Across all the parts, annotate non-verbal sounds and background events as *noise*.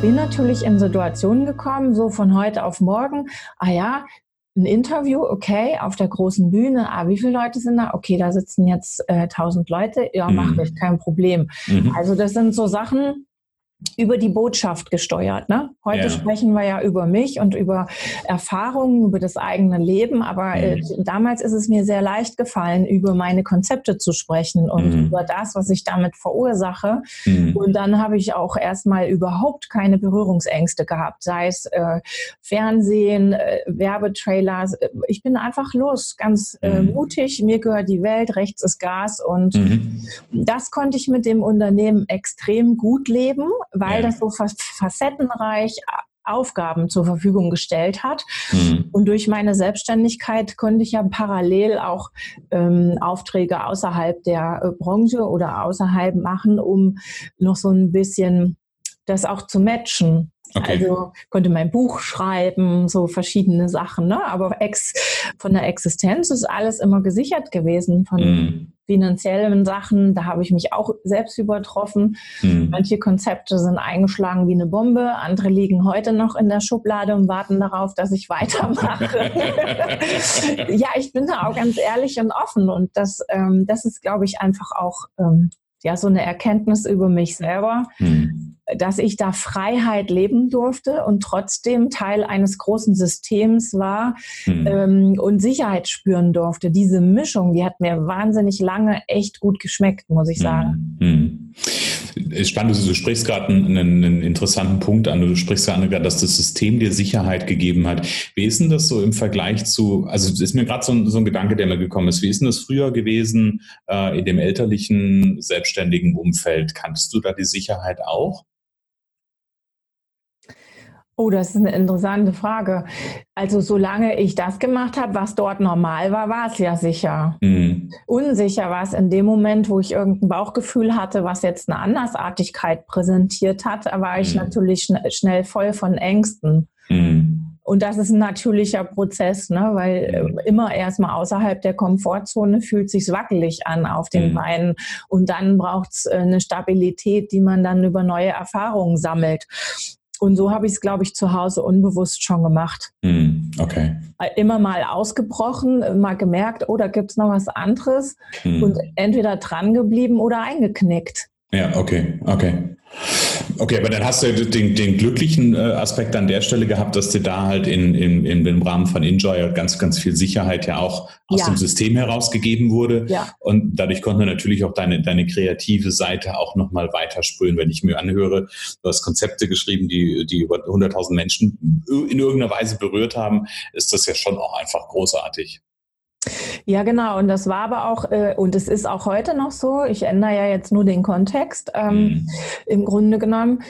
bin natürlich in Situationen gekommen, so von heute auf morgen, ah ja, ein Interview, okay, auf der großen Bühne, ah, wie viele Leute sind da? Okay, da sitzen jetzt äh, 1000 Leute, ja, mhm. mache ich, kein Problem. Mhm. Also das sind so Sachen, über die Botschaft gesteuert. Ne? Heute ja. sprechen wir ja über mich und über Erfahrungen, über das eigene Leben, aber äh, mhm. äh, damals ist es mir sehr leicht gefallen, über meine Konzepte zu sprechen und mhm. über das, was ich damit verursache. Mhm. Und dann habe ich auch erstmal überhaupt keine Berührungsängste gehabt, sei es äh, Fernsehen, äh, Werbetrailers. Ich bin einfach los, ganz äh, mhm. mutig. Mir gehört die Welt, rechts ist Gas und mhm. das konnte ich mit dem Unternehmen extrem gut leben weil ja. das so facettenreich Aufgaben zur Verfügung gestellt hat. Mhm. Und durch meine Selbstständigkeit konnte ich ja parallel auch ähm, Aufträge außerhalb der äh, Branche oder außerhalb machen, um noch so ein bisschen das auch zu matchen. Okay. Also konnte mein Buch schreiben, so verschiedene Sachen. Ne? Aber ex, von der Existenz ist alles immer gesichert gewesen. Von mm. Finanziellen Sachen, da habe ich mich auch selbst übertroffen. Mm. Manche Konzepte sind eingeschlagen wie eine Bombe, andere liegen heute noch in der Schublade und warten darauf, dass ich *laughs* weitermache. *laughs* ja, ich bin da auch ganz ehrlich und offen. Und das, ähm, das ist, glaube ich, einfach auch ähm, ja, so eine Erkenntnis über mich selber. Mm dass ich da Freiheit leben durfte und trotzdem Teil eines großen Systems war mhm. ähm, und Sicherheit spüren durfte. Diese Mischung, die hat mir wahnsinnig lange echt gut geschmeckt, muss ich sagen. Mhm. Spannend, du sprichst gerade einen, einen, interessanten Punkt an. Du sprichst gerade, dass das System dir Sicherheit gegeben hat. Wie ist denn das so im Vergleich zu, also ist mir gerade so, so, ein Gedanke, der mir gekommen ist. Wie ist denn das früher gewesen äh, in dem elterlichen, selbstständigen Umfeld? Kanntest du da die Sicherheit auch? Oh, das ist eine interessante Frage. Also solange ich das gemacht habe, was dort normal war, war es ja sicher. Mhm. Unsicher war es in dem Moment, wo ich irgendein Bauchgefühl hatte, was jetzt eine Andersartigkeit präsentiert hat, da war ich mhm. natürlich schn schnell voll von Ängsten. Mhm. Und das ist ein natürlicher Prozess, ne? weil äh, immer erstmal außerhalb der Komfortzone fühlt sich wackelig an auf den mhm. Beinen. Und dann braucht es äh, eine Stabilität, die man dann über neue Erfahrungen sammelt. Und so habe ich es, glaube ich, zu Hause unbewusst schon gemacht. Mm, okay. Immer mal ausgebrochen, mal gemerkt, oh, da gibt es noch was anderes mm. und entweder dran geblieben oder eingeknickt. Ja, okay, okay. Okay, aber dann hast du den, den glücklichen äh, Aspekt an der Stelle gehabt, dass dir da halt in, in, in, im Rahmen von Enjoy ganz, ganz viel Sicherheit ja auch aus ja. dem System herausgegeben wurde. Ja. Und dadurch konnte natürlich auch deine, deine kreative Seite auch nochmal weitersprühen. Wenn ich mir anhöre, du hast Konzepte geschrieben, die, die über 100.000 Menschen in irgendeiner Weise berührt haben, ist das ja schon auch einfach großartig. Ja, genau. Und das war aber auch, äh, und es ist auch heute noch so, ich ändere ja jetzt nur den Kontext, ähm, mhm. im Grunde genommen,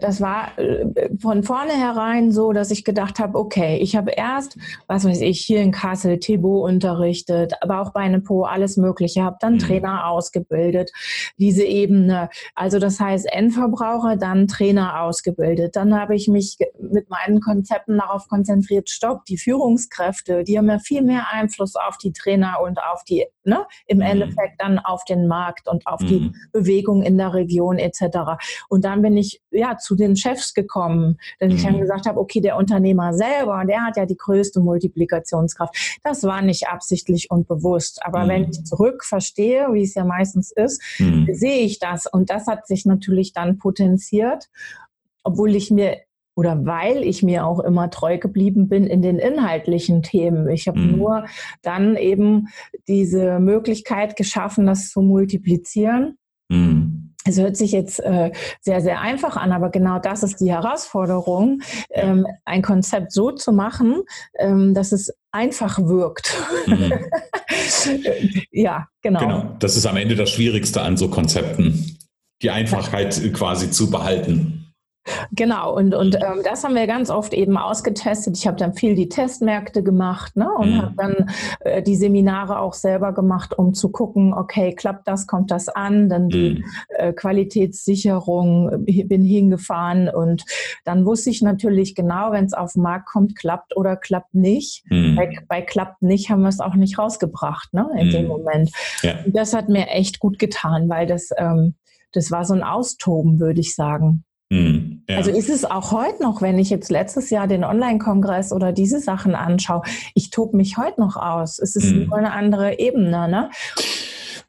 das war äh, von vornherein so, dass ich gedacht habe, okay, ich habe erst, was weiß ich, hier in Kassel Thibaut unterrichtet, aber auch bei Nepo alles Mögliche, habe dann mhm. Trainer ausgebildet, diese Ebene. Also das heißt Endverbraucher, dann Trainer ausgebildet. Dann habe ich mich mit meinen Konzepten darauf konzentriert, stopp, die Führungskräfte, die haben ja viel mehr Einfluss auf die Trainer und auf die, ne, im mhm. Endeffekt dann auf den Markt und auf mhm. die Bewegung in der Region etc. Und dann bin ich ja zu den Chefs gekommen, dass ich dann mhm. gesagt habe, okay, der Unternehmer selber, der hat ja die größte Multiplikationskraft. Das war nicht absichtlich und bewusst. Aber wenn mhm. ich zurück verstehe, wie es ja meistens ist, mhm. sehe ich das. Und das hat sich natürlich dann potenziert obwohl ich mir oder weil ich mir auch immer treu geblieben bin in den inhaltlichen Themen. Ich habe mhm. nur dann eben diese Möglichkeit geschaffen, das zu multiplizieren. Mhm. Es hört sich jetzt äh, sehr, sehr einfach an, aber genau das ist die Herausforderung, ähm, ein Konzept so zu machen, ähm, dass es einfach wirkt. Mhm. *laughs* ja, genau. Genau, das ist am Ende das Schwierigste an so Konzepten, die Einfachheit quasi zu behalten. Genau, und, und ähm, das haben wir ganz oft eben ausgetestet. Ich habe dann viel die Testmärkte gemacht ne, und mhm. habe dann äh, die Seminare auch selber gemacht, um zu gucken, okay, klappt das, kommt das an, dann die mhm. äh, Qualitätssicherung, äh, bin hingefahren und dann wusste ich natürlich genau, wenn es auf den Markt kommt, klappt oder klappt nicht. Mhm. Bei, bei, klappt nicht haben wir es auch nicht rausgebracht ne, in dem mhm. Moment. Ja. Das hat mir echt gut getan, weil das, ähm, das war so ein Austoben, würde ich sagen. Mhm. Ja. Also ist es auch heute noch, wenn ich jetzt letztes Jahr den Online-Kongress oder diese Sachen anschaue, ich tobe mich heute noch aus. Es ist mhm. nur eine andere Ebene. Ne?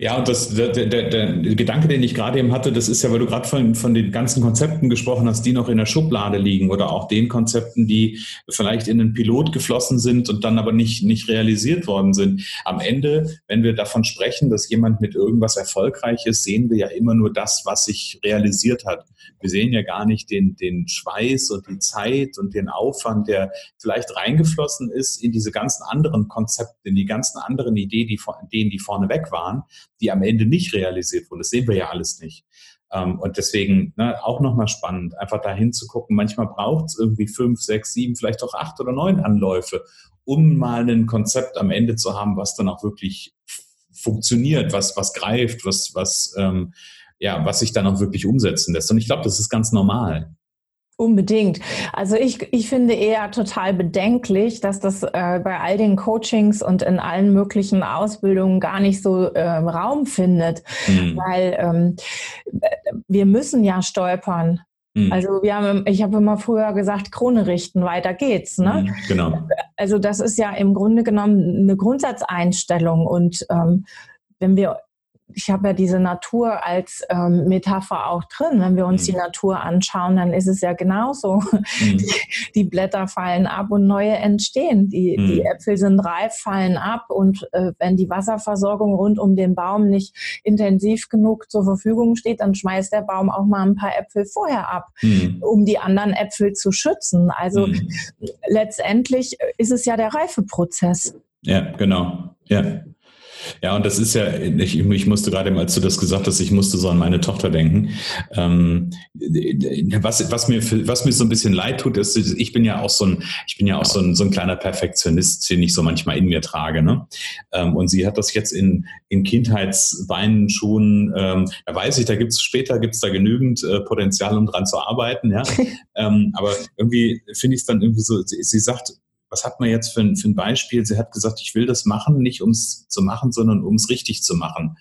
Ja, und das, der, der, der Gedanke, den ich gerade eben hatte, das ist ja, weil du gerade von, von den ganzen Konzepten gesprochen hast, die noch in der Schublade liegen oder auch den Konzepten, die vielleicht in den Pilot geflossen sind und dann aber nicht, nicht realisiert worden sind. Am Ende, wenn wir davon sprechen, dass jemand mit irgendwas erfolgreich ist, sehen wir ja immer nur das, was sich realisiert hat. Wir sehen ja gar nicht den, den Schweiß und die Zeit und den Aufwand, der vielleicht reingeflossen ist in diese ganzen anderen Konzepte, in die ganzen anderen Ideen, die, Ideen, die vorne weg waren die am Ende nicht realisiert wurden. Das sehen wir ja alles nicht. Ähm, und deswegen ne, auch nochmal spannend, einfach dahin zu gucken. Manchmal braucht es irgendwie fünf, sechs, sieben, vielleicht auch acht oder neun Anläufe, um mal ein Konzept am Ende zu haben, was dann auch wirklich funktioniert, was, was greift, was, was, ähm, ja, was sich dann auch wirklich umsetzen lässt. Und ich glaube, das ist ganz normal. Unbedingt. Also ich, ich finde eher total bedenklich, dass das äh, bei all den Coachings und in allen möglichen Ausbildungen gar nicht so äh, Raum findet, mhm. weil ähm, wir müssen ja stolpern. Mhm. Also wir haben, ich habe immer früher gesagt, Krone richten, weiter geht's. Ne? Mhm, genau. Also das ist ja im Grunde genommen eine Grundsatzeinstellung und ähm, wenn wir ich habe ja diese Natur als ähm, Metapher auch drin. Wenn wir uns mhm. die Natur anschauen, dann ist es ja genauso. *laughs* Mhm. Die, die, Blätter fallen ab und neue entstehen. Die, mhm. die Äpfel sind reif, fallen ab und äh, wenn die Wasserversorgung rund um den Baum nicht intensiv genug zur Verfügung steht, dann schmeißt der Baum auch mal ein paar Äpfel vorher ab, mhm. um die anderen Äpfel zu schützen. Also mhm. letztendlich ist es ja der Reifeprozess. Ja, genau. Ja. Ja, und das ist ja, ich, ich musste gerade, als du das gesagt hast, ich musste so an meine Tochter denken. Ähm, was, was, mir, was mir so ein bisschen leid tut, ist, ich bin ja auch so ein, ich bin ja auch so ein, so ein kleiner Perfektionist, den ich so manchmal in mir trage. Ne? Ähm, und sie hat das jetzt in, in Kindheitsbeinen schon, ähm, da weiß ich, da gibt es später gibt's da genügend äh, Potenzial, um dran zu arbeiten, ja. *laughs* ähm, aber irgendwie finde ich es dann irgendwie so, sie, sie sagt, was hat man jetzt für ein, für ein Beispiel? Sie hat gesagt, ich will das machen, nicht um es zu machen, sondern um es richtig zu machen.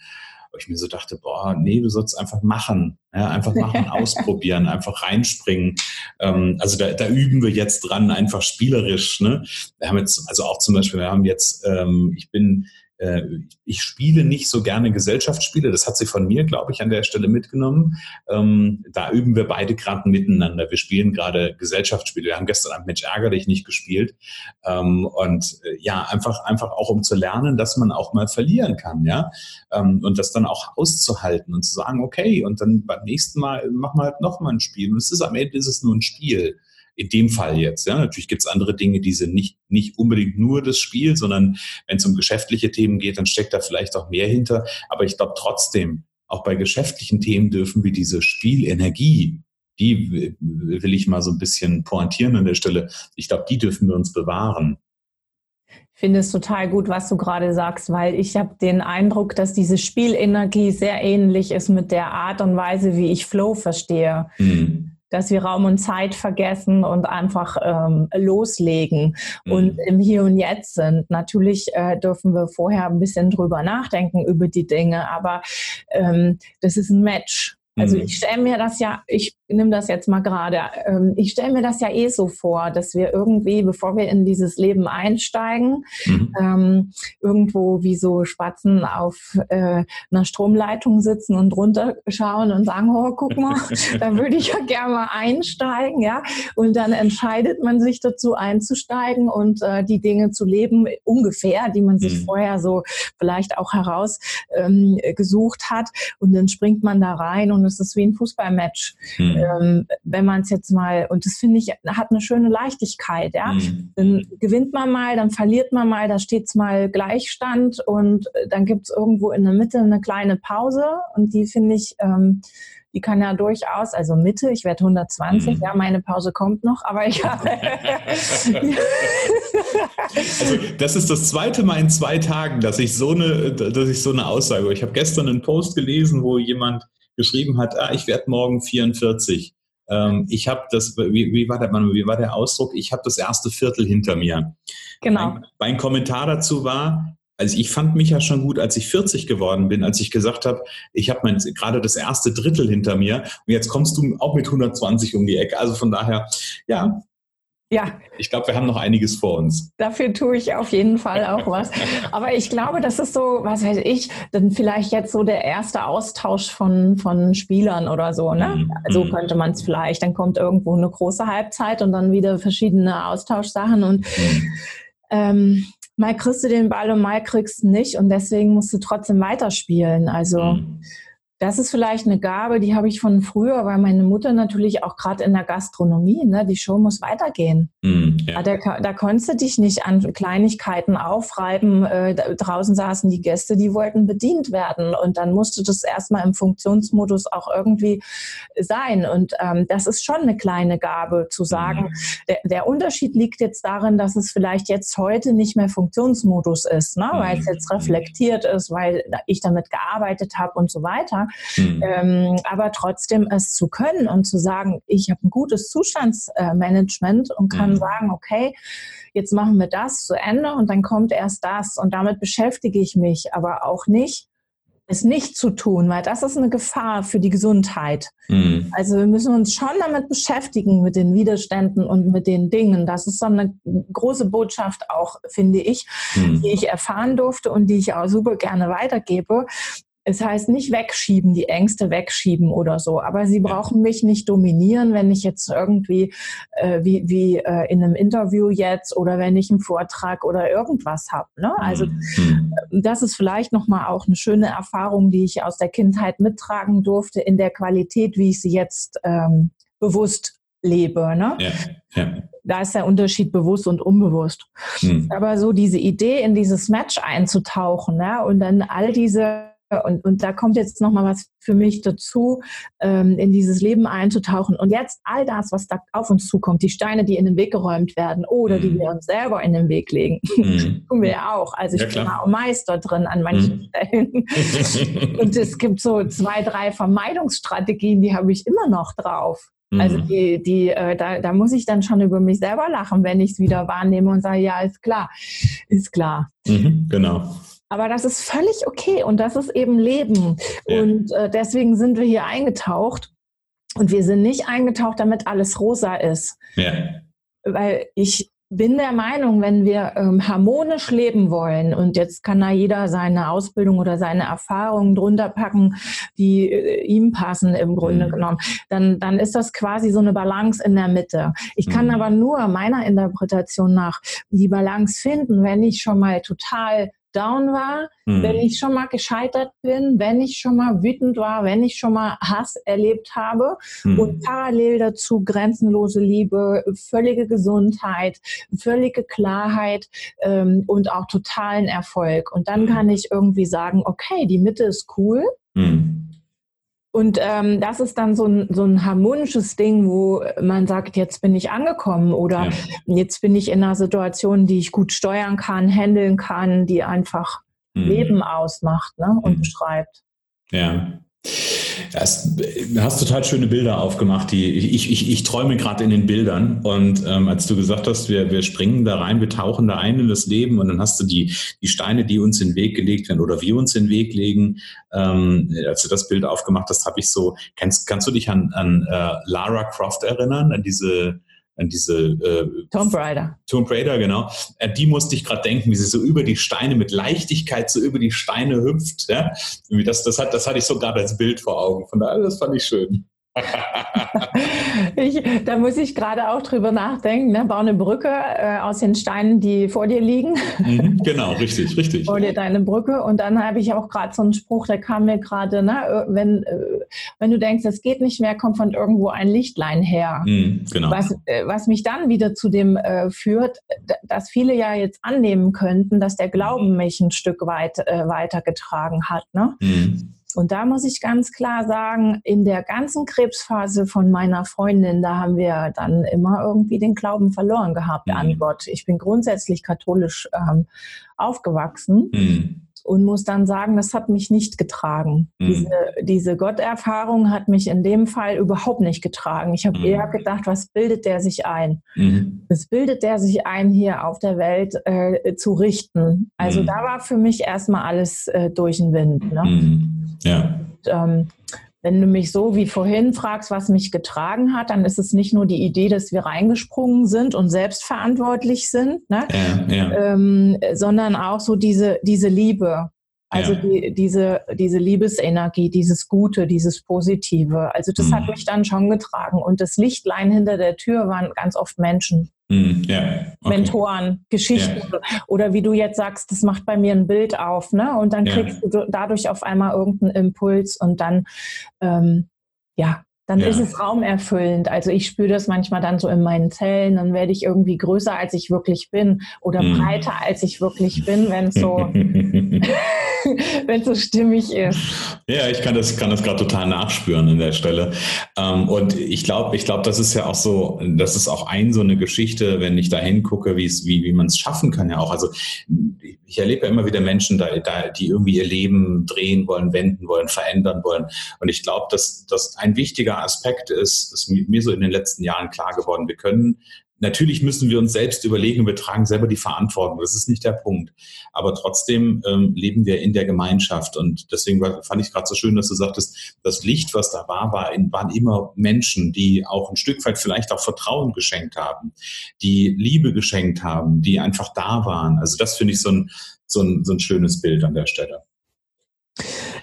Wo ich mir so dachte, boah, nee, du sollst einfach machen. Ja, einfach machen, *laughs* ausprobieren, einfach reinspringen. Ähm, also da, da üben wir jetzt dran, einfach spielerisch. Ne? Wir haben jetzt, also auch zum Beispiel, wir haben jetzt, ähm, ich bin äh, ich spiele nicht so gerne Gesellschaftsspiele. Das hat sie von mir, glaube ich, an der Stelle mitgenommen. Ähm, da üben wir beide gerade miteinander. Wir spielen gerade Gesellschaftsspiele. Wir haben gestern Abend Mensch ärger dich nicht gespielt. Ähm, und äh, ja, einfach, einfach auch um zu lernen, dass man auch mal verlieren kann, ja. Ähm, und das dann auch auszuhalten und zu sagen, okay, und dann beim nächsten Mal machen wir halt nochmal ein Spiel. Und es ist am Ende ist es nur ein Spiel in dem Fall jetzt. Ja, natürlich gibt es andere Dinge, die sind nicht, nicht unbedingt nur das Spiel, sondern wenn es um geschäftliche Themen geht, dann steckt da vielleicht auch mehr hinter. Aber ich glaube trotzdem, auch bei geschäftlichen Themen dürfen wir diese Spielenergie, die will ich mal so ein bisschen pointieren an der Stelle. Ich glaube, die dürfen wir uns bewahren. Ich finde es total gut, was du gerade sagst, weil ich habe den Eindruck, dass diese Spielenergie sehr ähnlich ist mit der Art und Weise, wie ich Flow verstehe. Mhm dass wir Raum und Zeit vergessen und einfach ähm, loslegen mhm. und im Hier und Jetzt sind. Natürlich äh, dürfen wir vorher ein bisschen drüber nachdenken über die Dinge, aber ähm, das ist ein Match. Also mhm. ich stelle mir das ja, ich nehme das jetzt mal gerade, ähm, ich stelle mir das ja eh so vor, dass wir irgendwie, bevor wir in dieses Leben einsteigen, mhm. ähm, irgendwo wie so Spatzen auf äh, einer Stromleitung sitzen und runterschauen und sagen, oh, guck mal, *laughs* da würde ich ja gerne mal einsteigen, ja. Und dann entscheidet man sich dazu einzusteigen und äh, die Dinge zu leben, ungefähr, die man sich mhm. vorher so vielleicht auch herausgesucht ähm, hat. Und dann springt man da rein und es ist wie ein Fußballmatch. Mhm ähm, wenn man es jetzt mal, und das finde ich, hat eine schöne Leichtigkeit, ja. Mhm. Dann gewinnt man mal, dann verliert man mal, da steht es mal Gleichstand und äh, dann gibt es irgendwo in der Mitte eine kleine Pause und die finde ich, ähm, die kann ja durchaus, also Mitte, ich werde 120, mhm. ja, meine Pause kommt noch, aber ich habe. *laughs* also, das ist das zweite Mal in zwei Tagen, dass ich so eine, dass ich so eine Aussage. Ich habe gestern einen Post gelesen, wo jemand geschrieben hat, ah, ich werde morgen 44. Ähm, ich habe das, wie, wie, war der, wie war der Ausdruck? Ich habe das erste Viertel hinter mir. Genau. Mein, mein Kommentar dazu war, Also ich fand mich ja schon gut, als ich 40 geworden bin, als ich gesagt habe, ich habe mein gerade das erste Drittel hinter mir und jetzt kommst du auch mit 120 um die Ecke. Also von daher, ja, ja. Ich glaube, wir haben noch einiges vor uns. Dafür tue ich auf jeden Fall auch was. *laughs* Aber ich glaube, das ist so, was weiß ich, dann vielleicht jetzt so der erste Austausch von, von Spielern oder so, ne? Mhm. So mhm. könnte man es vielleicht. Dann kommt irgendwo eine große Halbzeit und dann wieder verschiedene Austauschsachen und mhm. ähm, mal kriegst du den Ball und mal kriegst du nicht und deswegen musst du trotzdem weiterspielen. Also mhm das ist vielleicht eine Gabe, die habe ich von früher, weil meine Mutter natürlich auch gerade in der Gastronomie, ne, die Show muss weitergehen. Mm, ja. da, da konntest du dich nicht an Kleinigkeiten aufreiben. Äh, draußen saßen die Gäste, die wollten bedient werden. Und dann musste das erstmal im Funktionsmodus auch irgendwie sein. Und ähm, das ist schon eine kleine Gabe zu sagen. Mm. Der, der, Unterschied liegt jetzt darin, dass es vielleicht jetzt heute nicht mehr Funktionsmodus ist, ne, weil es jetzt reflektiert ist, weil ich damit gearbeitet habe und so weiter. Mhm. Ähm, aber trotzdem es zu können und zu sagen, ich habe ein gutes Zustandsmanagement und kann mhm. sagen, okay, jetzt machen wir das zu Ende und dann kommt erst das und damit beschäftige ich mich, aber auch nicht es nicht zu tun, weil das ist eine Gefahr für die Gesundheit. Mhm. Also wir müssen uns schon damit beschäftigen, mit den Widerständen und mit den Dingen. Das ist so eine große Botschaft auch, finde ich, mhm. die ich erfahren durfte und die ich auch super gerne weitergebe. Es heißt nicht wegschieben, die Ängste wegschieben oder so, aber sie brauchen mich nicht dominieren, wenn ich jetzt irgendwie äh, wie, wie äh, in einem Interview jetzt oder wenn ich einen Vortrag oder irgendwas habe. Ne? Also mhm. das ist vielleicht nochmal auch eine schöne Erfahrung, die ich aus der Kindheit mittragen durfte in der Qualität, wie ich sie jetzt ähm, bewusst lebe. Ne? Ja, ja. Da ist der Unterschied bewusst und unbewusst. Hm. Aber so diese Idee, in dieses Match einzutauchen ne? und dann all diese und, und da kommt jetzt nochmal was für mich dazu, ähm, in dieses Leben einzutauchen. Und jetzt all das, was da auf uns zukommt, die Steine, die in den Weg geräumt werden oder mhm. die wir uns selber in den Weg legen, *laughs* mhm. tun wir ja auch. Also ich ja, bin auch Meister drin an manchen mhm. Stellen. *laughs* und es gibt so zwei, drei Vermeidungsstrategien, die habe ich immer noch drauf. Also mhm. die, die, äh, da, da muss ich dann schon über mich selber lachen, wenn ich es wieder wahrnehme und sage, ja, ist klar, ist klar. Mhm, genau. Aber das ist völlig okay und das ist eben Leben. Ja. Und äh, deswegen sind wir hier eingetaucht. Und wir sind nicht eingetaucht, damit alles rosa ist. Ja. Weil ich bin der Meinung, wenn wir ähm, harmonisch leben wollen, und jetzt kann da jeder seine Ausbildung oder seine Erfahrungen drunter packen, die äh, ihm passen im Grunde mhm. genommen, dann, dann ist das quasi so eine Balance in der Mitte. Ich kann mhm. aber nur meiner Interpretation nach die Balance finden, wenn ich schon mal total down war, mhm. wenn ich schon mal gescheitert bin, wenn ich schon mal wütend war, wenn ich schon mal Hass erlebt habe mhm. und parallel dazu grenzenlose Liebe, völlige Gesundheit, völlige Klarheit ähm, und auch totalen Erfolg. Und dann mhm. kann ich irgendwie sagen, okay, die Mitte ist cool. Mhm. Und ähm, das ist dann so ein, so ein harmonisches Ding, wo man sagt, jetzt bin ich angekommen oder ja. jetzt bin ich in einer Situation, die ich gut steuern kann, handeln kann, die einfach mhm. Leben ausmacht ne, und mhm. beschreibt. Ja. Das, du hast total schöne Bilder aufgemacht. Die, ich, ich, ich träume gerade in den Bildern. Und ähm, als du gesagt hast, wir, wir springen da rein, wir tauchen da ein in das Leben und dann hast du die, die Steine, die uns in den Weg gelegt werden oder wir uns in den Weg legen. Ähm, als du das Bild aufgemacht hast, habe ich so, kannst, kannst du dich an, an äh, Lara Croft erinnern, an diese an diese äh, Tomb Raider. Tomb Raider, genau. Äh, die musste ich gerade denken, wie sie so über die Steine mit Leichtigkeit so über die Steine hüpft. Ja? Das, das, hat, das hatte ich so gerade als Bild vor Augen. Von daher, das fand ich schön. *laughs* ich, da muss ich gerade auch drüber nachdenken. Ne? Bau eine Brücke äh, aus den Steinen, die vor dir liegen. Mhm, *laughs* genau, richtig, richtig. Vor dir deine Brücke. Und dann habe ich auch gerade so einen Spruch, der kam mir gerade, ne? wenn, äh, wenn du denkst, es geht nicht mehr, kommt von irgendwo ein Lichtlein her. Mhm, genau. was, äh, was mich dann wieder zu dem äh, führt, dass viele ja jetzt annehmen könnten, dass der Glauben mich ein Stück weit äh, weitergetragen hat. Ne? Mhm. Und da muss ich ganz klar sagen, in der ganzen Krebsphase von meiner Freundin, da haben wir dann immer irgendwie den Glauben verloren gehabt mhm. an Gott. Ich bin grundsätzlich katholisch ähm, aufgewachsen. Mhm. Und muss dann sagen, das hat mich nicht getragen. Mhm. Diese, diese Gotterfahrung hat mich in dem Fall überhaupt nicht getragen. Ich habe mhm. eher gedacht, was bildet der sich ein? Mhm. Was bildet der sich ein, hier auf der Welt äh, zu richten? Also mhm. da war für mich erstmal alles äh, durch den Wind. Ne? Mhm. Ja. Und, ähm, wenn du mich so wie vorhin fragst, was mich getragen hat, dann ist es nicht nur die Idee, dass wir reingesprungen sind und selbstverantwortlich sind, ne? ja, ja. Ähm, sondern auch so diese, diese Liebe. Also ja. die, diese, diese Liebesenergie, dieses Gute, dieses Positive. Also das mhm. hat mich dann schon getragen. Und das Lichtlein hinter der Tür waren ganz oft Menschen. Mhm, ja. okay. Mentoren, Geschichten. Ja. Oder wie du jetzt sagst, das macht bei mir ein Bild auf, ne? Und dann kriegst du dadurch auf einmal irgendeinen Impuls und dann, ähm, ja, dann ja. ist es raumerfüllend. Also ich spüre das manchmal dann so in meinen Zellen, dann werde ich irgendwie größer, als ich wirklich bin oder mhm. breiter, als ich wirklich bin, wenn es so, *laughs* *laughs* wenn so stimmig ist. Ja, ich kann das, kann das gerade total nachspüren an der Stelle. Ähm, und ich glaube, ich glaube, das ist ja auch so, das ist auch ein so eine Geschichte, wenn ich da hingucke, wie wie, wie man es schaffen kann ja auch. Also ich erlebe ja immer wieder Menschen, da, da, die irgendwie ihr Leben drehen wollen, wenden wollen, verändern wollen. Und ich glaube, dass das ein wichtiger Aspekt ist, ist mir so in den letzten Jahren klar geworden. Wir können Natürlich müssen wir uns selbst überlegen, wir tragen selber die Verantwortung. Das ist nicht der Punkt. Aber trotzdem ähm, leben wir in der Gemeinschaft. Und deswegen fand ich gerade so schön, dass du sagtest, das Licht, was da war, war in, waren immer Menschen, die auch ein Stück weit vielleicht auch Vertrauen geschenkt haben, die Liebe geschenkt haben, die einfach da waren. Also das finde ich so ein, so, ein, so ein schönes Bild an der Stelle.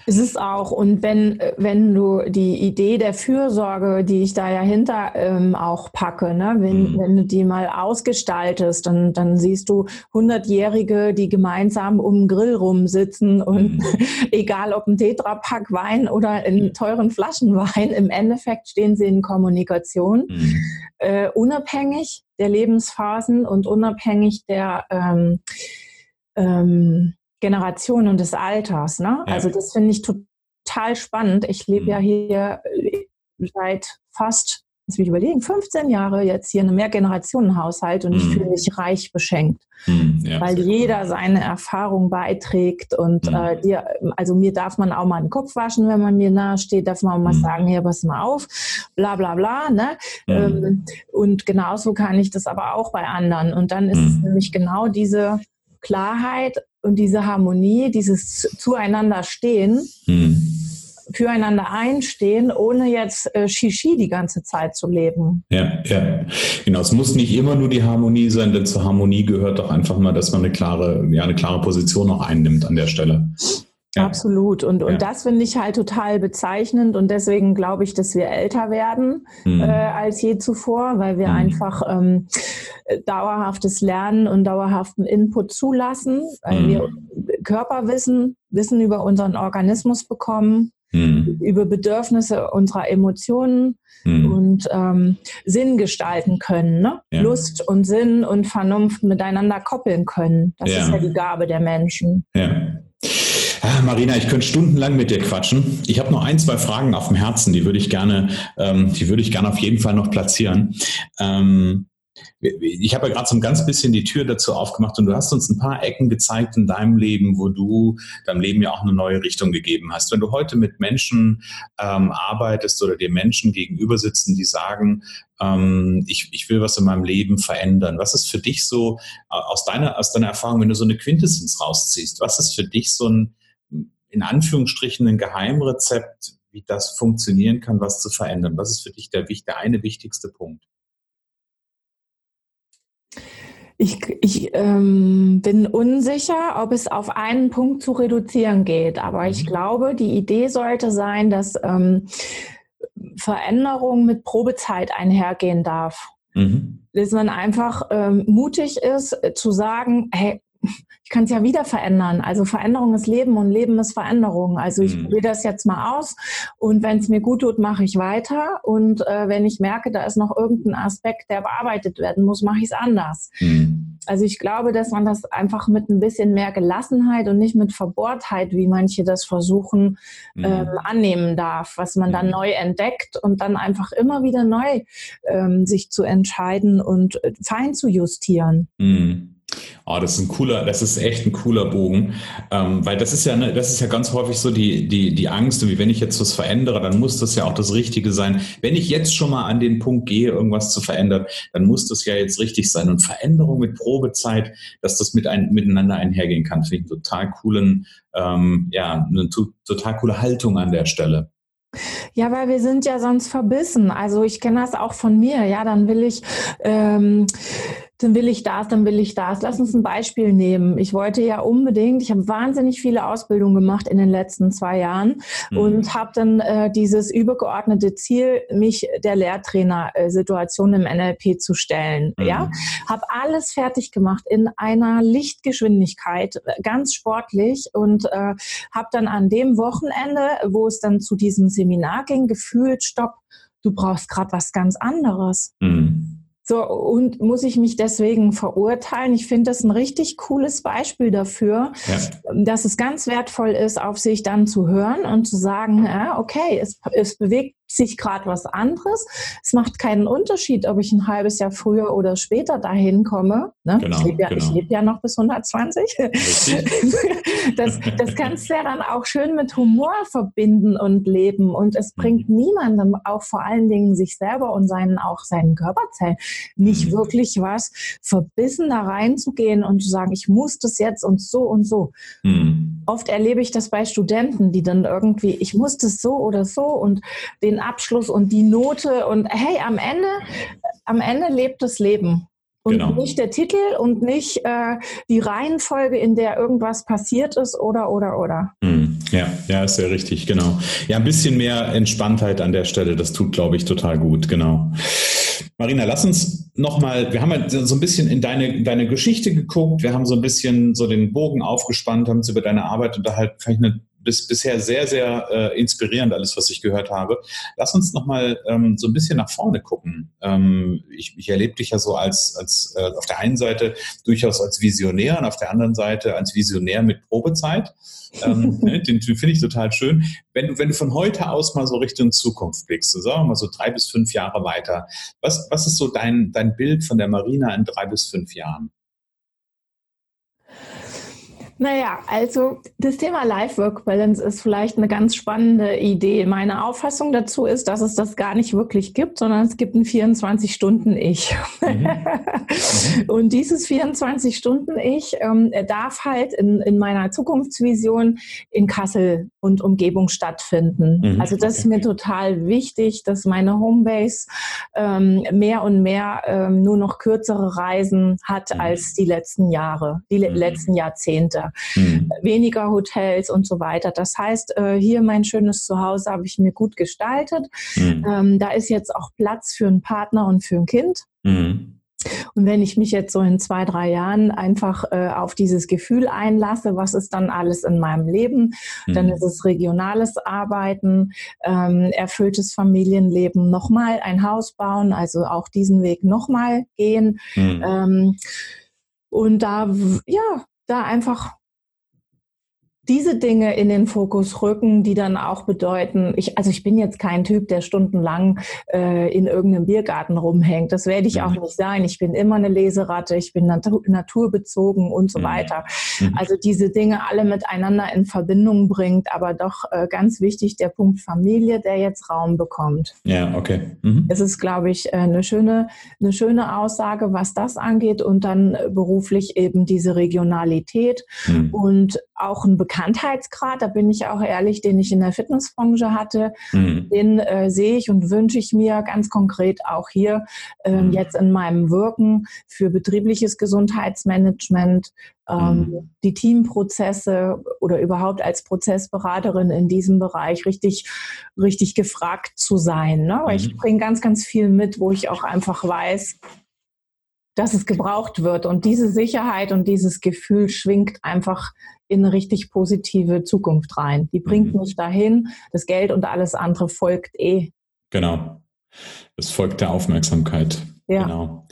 Es ist auch, und wenn, wenn du die Idee der Fürsorge, die ich da ja hinter ähm, auch packe, ne? wenn, mhm. wenn du die mal ausgestaltest, dann, dann siehst du Hundertjährige, die gemeinsam um den Grill rumsitzen und mhm. *laughs* egal ob ein Tetrapack Wein oder in teuren Flaschen Wein, im Endeffekt stehen sie in Kommunikation, mhm. äh, unabhängig der Lebensphasen und unabhängig der ähm, ähm, Generation und des Alters. Ne? Ja. Also das finde ich total spannend. Ich lebe mhm. ja hier äh, seit fast, muss ich überlegen, 15 Jahre jetzt hier in einem Mehrgenerationenhaushalt und mhm. ich fühle mich reich beschenkt, mhm. ja, weil jeder cool. seine Erfahrung beiträgt und mhm. äh, dir, also mir darf man auch mal den Kopf waschen, wenn man mir nahe steht, darf man auch mal mhm. sagen, hier, pass mal auf, bla bla bla. Ne? Mhm. Ähm, und genauso kann ich das aber auch bei anderen. Und dann ist es nämlich genau diese Klarheit und diese Harmonie, dieses Zueinander stehen, hm. füreinander einstehen, ohne jetzt äh, Shishi die ganze Zeit zu leben. Ja, ja. Genau, es muss nicht immer nur die Harmonie sein, denn zur Harmonie gehört doch einfach mal, dass man eine klare, ja, eine klare Position auch einnimmt an der Stelle. Ja. Absolut. Und, und ja. das finde ich halt total bezeichnend. Und deswegen glaube ich, dass wir älter werden mhm. äh, als je zuvor, weil wir mhm. einfach ähm, dauerhaftes Lernen und dauerhaften Input zulassen, weil mhm. wir Körperwissen, Wissen über unseren Organismus bekommen, mhm. über Bedürfnisse unserer Emotionen mhm. und ähm, Sinn gestalten können. Ne? Ja. Lust und Sinn und Vernunft miteinander koppeln können. Das ist ja die Gabe der Menschen. Ja. Ah, Marina, ich könnte stundenlang mit dir quatschen. Ich habe noch ein, zwei Fragen auf dem Herzen, die würde ich gerne, ähm, die würde ich gerne auf jeden Fall noch platzieren. Ähm, ich habe ja gerade so ein ganz bisschen die Tür dazu aufgemacht und du hast uns ein paar Ecken gezeigt in deinem Leben, wo du deinem Leben ja auch eine neue Richtung gegeben hast. Wenn du heute mit Menschen ähm, arbeitest oder dir Menschen gegenüber sitzen, die sagen, ähm, ich, ich will was in meinem Leben verändern, was ist für dich so aus deiner, aus deiner Erfahrung, wenn du so eine Quintessenz rausziehst, was ist für dich so ein in Anführungsstrichen ein Geheimrezept, wie das funktionieren kann, was zu verändern? Was ist für dich der, der eine wichtigste Punkt? Ich, ich ähm, bin unsicher, ob es auf einen Punkt zu reduzieren geht, aber mhm. ich glaube, die Idee sollte sein, dass ähm, Veränderung mit Probezeit einhergehen darf. Mhm. Dass man einfach ähm, mutig ist, äh, zu sagen, hey, ich kann es ja wieder verändern. Also Veränderung ist Leben und Leben ist Veränderung. Also ich mhm. probiere das jetzt mal aus und wenn es mir gut tut, mache ich weiter. Und äh, wenn ich merke, da ist noch irgendein Aspekt, der bearbeitet werden muss, mache ich es anders. Mhm. Also ich glaube, dass man das einfach mit ein bisschen mehr Gelassenheit und nicht mit Verbohrtheit, wie manche das versuchen, mhm. ähm, annehmen darf, was man dann mhm. neu entdeckt und dann einfach immer wieder neu ähm, sich zu entscheiden und äh, fein zu justieren. Oh, das ist ein cooler, das ist echt ein cooler Bogen, ähm, weil das ist ja, ne, das ist ja ganz häufig so die, die, die Angst, wie wenn ich jetzt was verändere, dann muss das ja auch das Richtige sein. Wenn ich jetzt schon mal an den Punkt gehe, irgendwas zu verändern, dann muss das ja jetzt richtig sein. Und Veränderung mit Probezeit, dass das mit ein, miteinander einhergehen kann, finde ich einen total coolen, ähm, ja, eine total coole Haltung an der Stelle. Ja, weil wir sind ja sonst verbissen. Also ich kenne das auch von mir. Ja, dann will ich ähm, dann will ich das, dann will ich das. Lass uns ein Beispiel nehmen. Ich wollte ja unbedingt, ich habe wahnsinnig viele Ausbildungen gemacht in den letzten zwei Jahren mhm. und habe dann äh, dieses übergeordnete Ziel, mich der Lehrtrainer-Situation im NLP zu stellen. Mhm. Ja, habe alles fertig gemacht in einer Lichtgeschwindigkeit, ganz sportlich und äh, habe dann an dem Wochenende, wo es dann zu diesem Seminar ging, gefühlt, stopp, du brauchst gerade was ganz anderes. Mhm. So, und muss ich mich deswegen verurteilen? Ich finde das ein richtig cooles Beispiel dafür, ja. dass es ganz wertvoll ist, auf sich dann zu hören und zu sagen, ja, okay, es, es bewegt sich gerade was anderes. Es macht keinen Unterschied, ob ich ein halbes Jahr früher oder später dahin komme. Ne? Genau, ich lebe ja, genau. leb ja noch bis 120. *laughs* das, das kannst du ja dann auch schön mit Humor verbinden und leben. Und es mhm. bringt niemandem, auch vor allen Dingen sich selber und seinen, auch seinen Körperzellen, nicht mhm. wirklich was, verbissen da reinzugehen und zu sagen, ich muss das jetzt und so und so. Mhm. Oft erlebe ich das bei Studenten, die dann irgendwie, ich muss das so oder so und den Abschluss und die Note und hey, am Ende, am Ende lebt das Leben. Und genau. nicht der Titel und nicht äh, die Reihenfolge, in der irgendwas passiert ist oder, oder, oder. Hm. Ja, ja, ist sehr richtig, genau. Ja, ein bisschen mehr Entspanntheit an der Stelle, das tut, glaube ich, total gut, genau. Marina, lass uns nochmal, wir haben ja so ein bisschen in deine, deine Geschichte geguckt, wir haben so ein bisschen so den Bogen aufgespannt, haben uns über deine Arbeit unterhalten, vielleicht eine bis, bisher sehr, sehr äh, inspirierend, alles, was ich gehört habe. Lass uns nochmal ähm, so ein bisschen nach vorne gucken. Ähm, ich, ich erlebe dich ja so als, als äh, auf der einen Seite durchaus als Visionär und auf der anderen Seite als Visionär mit Probezeit. ähm, *laughs* ne, den, den finde ich total schön. Wenn du, wenn du von heute aus mal so Richtung Zukunft blickst, so sagen wir mal so drei bis fünf Jahre weiter, was, was ist so dein, dein Bild von der Marina in drei bis fünf Jahren? Naja, also das Thema Life-Work-Balance ist vielleicht eine ganz spannende Idee. Meine Auffassung dazu ist, dass es das gar nicht wirklich gibt, sondern es gibt ein 24-Stunden-Ich. Mhm. *laughs* und dieses 24-Stunden-Ich ähm, darf halt in, in meiner Zukunftsvision in Kassel und Umgebung stattfinden. Mhm. Also das ist mir total wichtig, dass meine Homebase ähm, mehr und mehr ähm, nur noch kürzere Reisen hat mhm. als die letzten Jahre, die mhm. letzten Jahrzehnte mhm. weniger Hotels und so weiter. Das heißt, äh, hier mein schönes Zuhause habe ich mir gut gestaltet. Mhm. Da ist jetzt auch Platz für einen Partner und für ein Kind. Mhm. Und wenn ich mich jetzt so in zwei, drei Jahren einfach äh, auf dieses Gefühl einlasse, was ist dann alles in meinem Leben, mhm. dann ist es regionales Arbeiten, ähm, erfülltes Familienleben, nochmal ein Haus bauen, also auch diesen Weg nochmal gehen. Mhm. Ähm, und da, ja, da einfach diese Dinge in den Fokus rücken, die dann auch bedeuten, ich, also ich bin jetzt kein Typ, der stundenlang äh, in irgendeinem Biergarten rumhängt. Das werde ich auch mhm. nicht sein. Ich bin immer eine Leseratte, ich bin natur, naturbezogen und so mhm. weiter. Mhm. Also diese Dinge alle miteinander in Verbindung bringt, aber doch äh, ganz wichtig der Punkt Familie, der jetzt Raum bekommt. Ja, okay. Mhm. Es ist, glaube ich, äh, eine schöne, eine schöne Aussage, was das angeht und dann beruflich eben diese Regionalität und auch ein Bekanntheit Bekanntheitsgrad, da bin ich auch ehrlich, den ich in der Fitnessbranche hatte, mhm. den äh, sehe ich und wünsche ich mir ganz konkret auch hier äh, mhm. jetzt in meinem Wirken für betriebliches Gesundheitsmanagement, ähm, mhm. die Teamprozesse oder überhaupt als Prozessberaterin in diesem Bereich richtig, richtig gefragt zu sein. Ne? Weil ich mhm. bringe ganz, ganz viel mit, wo ich auch einfach weiß, dass es gebraucht wird. Und diese Sicherheit und dieses Gefühl schwingt einfach in eine richtig positive Zukunft rein. Die bringt mhm. mich dahin. Das Geld und alles andere folgt eh. Genau. Es folgt der Aufmerksamkeit. Ja. Genau.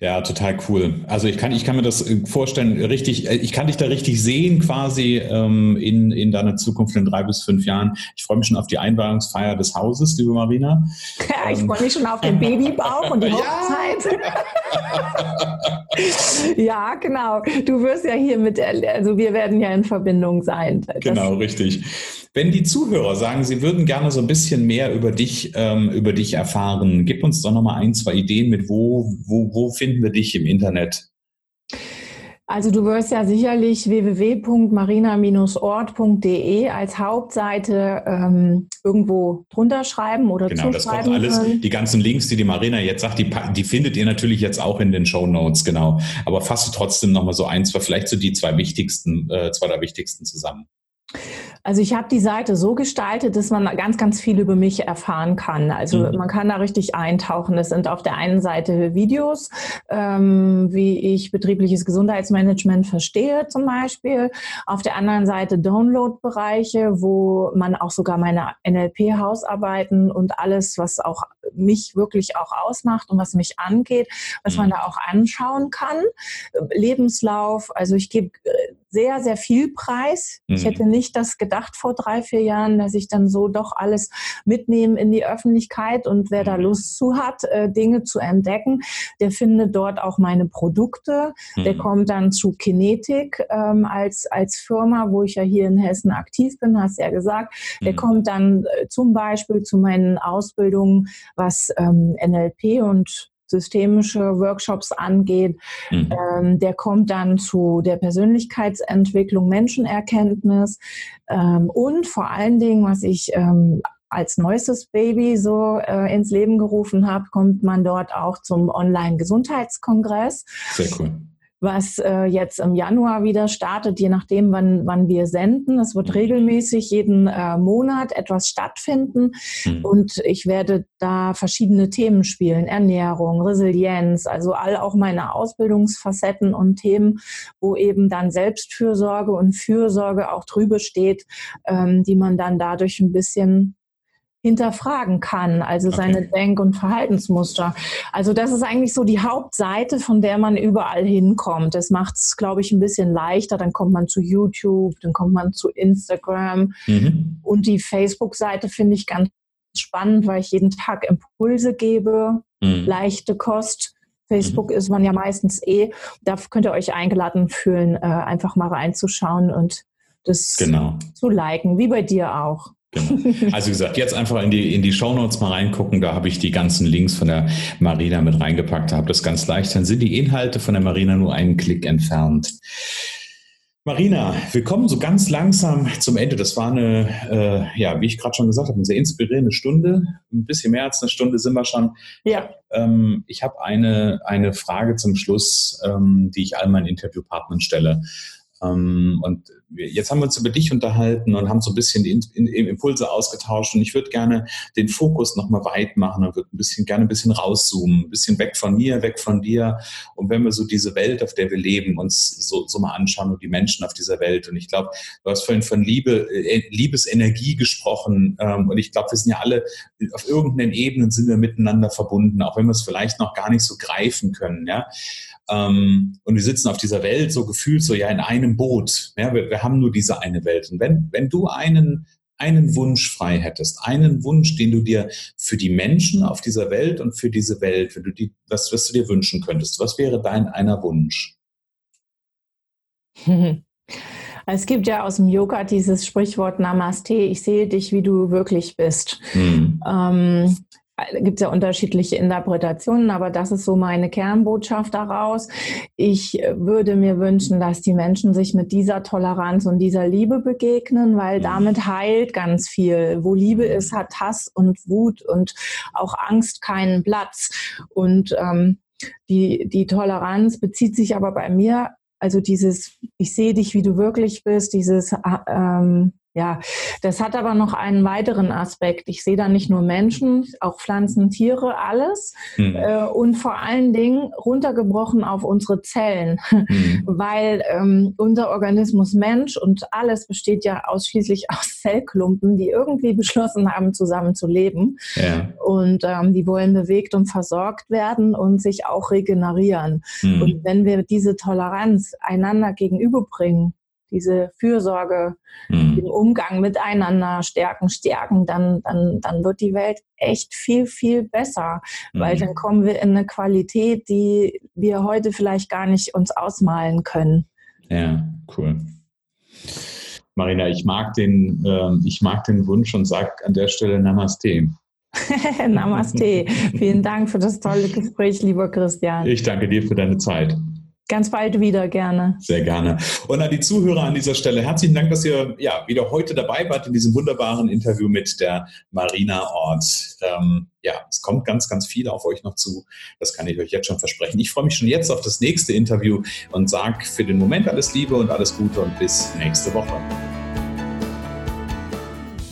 Ja, total cool. Also ich kann, ich kann mir das äh, vorstellen, richtig, äh, ich kann dich da richtig sehen quasi ähm, in, in deiner Zukunft in drei bis fünf Jahren. Ich freue mich schon auf die Einweihungsfeier des Hauses, liebe Marina. Ja, ich ähm. freue mich schon auf den *laughs* Babybauch und die Hochzeit. ja, genau. Du wirst ja hier mit, also wir werden ja in Verbindung sein. Das genau, richtig. Wenn die Zuhörer sagen, sie würden gerne so ein bisschen mehr über dich, ähm, über dich erfahren, gib uns doch nochmal ein, zwei Ideen mit, wo, wo, wo finden wir dich im Internet? Also du wirst ja sicherlich www.marina-ort.de als Hauptseite ähm, irgendwo drunter schreiben oder Genau, das kommt alles. Können. Die ganzen Links, die die Marina jetzt sagt, die, die findet ihr natürlich jetzt auch in den Show Notes, genau. Aber fasse trotzdem nochmal so ein, zwei, vielleicht so die zwei wichtigsten, äh, zwei der wichtigsten zusammen. Also ich habe die Seite so gestaltet, dass man ganz, ganz viel über mich erfahren kann. Also mhm. man kann da richtig eintauchen. Das sind auf der einen Seite Videos, ähm, wie ich betriebliches Gesundheitsmanagement verstehe zum Beispiel. Auf der anderen Seite Download-Bereiche, wo man auch sogar meine NLP-Hausarbeiten und alles, was auch mich wirklich auch ausmacht und was mich angeht, was man mhm. da auch anschauen kann. Lebenslauf, also ich gebe äh, sehr, sehr viel Preis. Mhm. Ich hätte nicht das gedacht vor drei, vier Jahren, dass ich dann so doch alles mitnehme in die Öffentlichkeit und wer da mhm. Lust zu hat, äh, Dinge zu entdecken, der findet dort auch meine Produkte. Mhm. Der kommt dann zu Kinetik ähm, als, als Firma, wo ich ja hier in Hessen aktiv bin, hast du ja gesagt. Der mhm. kommt dann äh, zum Beispiel zu meinen Ausbildungen, was ähm, NLP und systemische Workshops angeht. Mhm. Ähm, der kommt dann zu der Persönlichkeitsentwicklung, Menschenerkenntnis ähm, und vor allen Dingen, was ich ähm, als neuestes Baby so äh, ins Leben gerufen habe, kommt man dort auch zum Online-Gesundheitskongress. Sehr cool was äh, jetzt im Januar wieder startet, je nachdem, wann, wann wir senden. Es wird regelmäßig jeden äh, Monat etwas stattfinden mhm. und ich werde da verschiedene Themen spielen. Ernährung, Resilienz, also all auch meine Ausbildungsfacetten und Themen, wo eben dann Selbstfürsorge und Fürsorge auch drüber steht, ähm, die man dann dadurch ein bisschen hinterfragen kann, also okay. seine Denk- und Verhaltensmuster. Also das ist eigentlich so die Hauptseite, von der man überall hinkommt. Das macht es, glaube ich, ein bisschen leichter. Dann kommt man zu YouTube, dann kommt man zu Instagram. Mhm. Und die Facebook-Seite finde ich ganz spannend, weil ich jeden Tag Impulse gebe, mhm. leichte Kost. Facebook mhm. ist man ja meistens eh. Da könnt ihr euch eingeladen fühlen, äh, einfach mal reinzuschauen und das genau. zu liken, wie bei dir auch. Genau. Also wie gesagt, jetzt einfach in die, in die Shownotes mal reingucken. Da habe ich die ganzen Links von der Marina mit reingepackt. Da habt das ganz leicht. Dann sind die Inhalte von der Marina nur einen Klick entfernt. Marina, wir kommen so ganz langsam zum Ende. Das war eine, äh, ja, wie ich gerade schon gesagt habe, eine sehr inspirierende Stunde. Ein bisschen mehr als eine Stunde sind wir schon. Ja. Ähm, ich habe eine, eine Frage zum Schluss, ähm, die ich all meinen Interviewpartnern stelle. Ähm, und jetzt haben wir uns über dich unterhalten und haben so ein bisschen die Impulse ausgetauscht. Und ich würde gerne den Fokus nochmal weit machen und würde ein bisschen, gerne ein bisschen rauszoomen, ein bisschen weg von mir, weg von dir. Und wenn wir so diese Welt, auf der wir leben, uns so, so mal anschauen und die Menschen auf dieser Welt. Und ich glaube, du hast vorhin von Liebe, äh, Liebesenergie gesprochen. Ähm, und ich glaube, wir sind ja alle auf irgendeinen Ebenen sind wir miteinander verbunden, auch wenn wir es vielleicht noch gar nicht so greifen können. Ja. Ähm, und wir sitzen auf dieser Welt so gefühlt so ja in einem Boot. Ja, wir, wir haben nur diese eine Welt. Und wenn, wenn du einen, einen Wunsch frei hättest, einen Wunsch, den du dir für die Menschen auf dieser Welt und für diese Welt, wenn du die, was, was du dir wünschen könntest, was wäre dein einer Wunsch? *laughs* Es gibt ja aus dem Yoga dieses Sprichwort Namaste, ich sehe dich, wie du wirklich bist. Hm. Ähm, gibt es ja unterschiedliche Interpretationen, aber das ist so meine Kernbotschaft daraus. Ich würde mir wünschen, dass die Menschen sich mit dieser Toleranz und dieser Liebe begegnen, weil mhm. damit heilt ganz viel. Wo Liebe ist, hat Hass und Wut und auch Angst keinen Platz. Und ähm, die, die Toleranz bezieht sich aber bei mir, also dieses, ich sehe dich, wie du wirklich bist, dieses äh, ähm, Ja, das hat aber noch einen weiteren Aspekt. Ich sehe da nicht nur Menschen, auch Pflanzen, Tiere, alles. Mhm. Äh, und vor allen Dingen runtergebrochen auf unsere Zellen, mhm. *laughs* weil ähm, unser Organismus Mensch und alles besteht ja ausschließlich aus *laughs* Zellklumpen, die irgendwie beschlossen haben, zusammen zu leben. Ja. Und ähm, die wollen bewegt und versorgt werden und sich auch regenerieren. Mhm. Und wenn wir diese Toleranz einander gegenüberbringen, diese Fürsorge, mhm. den Umgang miteinander stärken, stärken, dann, dann, dann wird die Welt echt viel, viel besser, mhm. weil dann kommen wir in eine Qualität, die wir heute vielleicht gar nicht uns ausmalen können. Ja, cool. Marina, ich mag den, äh, ich mag den Wunsch und sage an der Stelle Namaste. *laughs* Namaste. Vielen Dank für das tolle Gespräch, lieber Christian. Ich danke dir für deine Zeit. Ganz bald wieder, gerne. Sehr gerne. Und an die Zuhörer an dieser Stelle, herzlichen Dank, dass ihr ja wieder heute dabei wart in diesem wunderbaren Interview mit der Marina Ort. Ähm, ja, es kommt ganz, ganz viel auf euch noch zu. Das kann ich euch jetzt schon versprechen. Ich freue mich schon jetzt auf das nächste Interview und sage für den Moment alles Liebe und alles Gute und bis nächste Woche.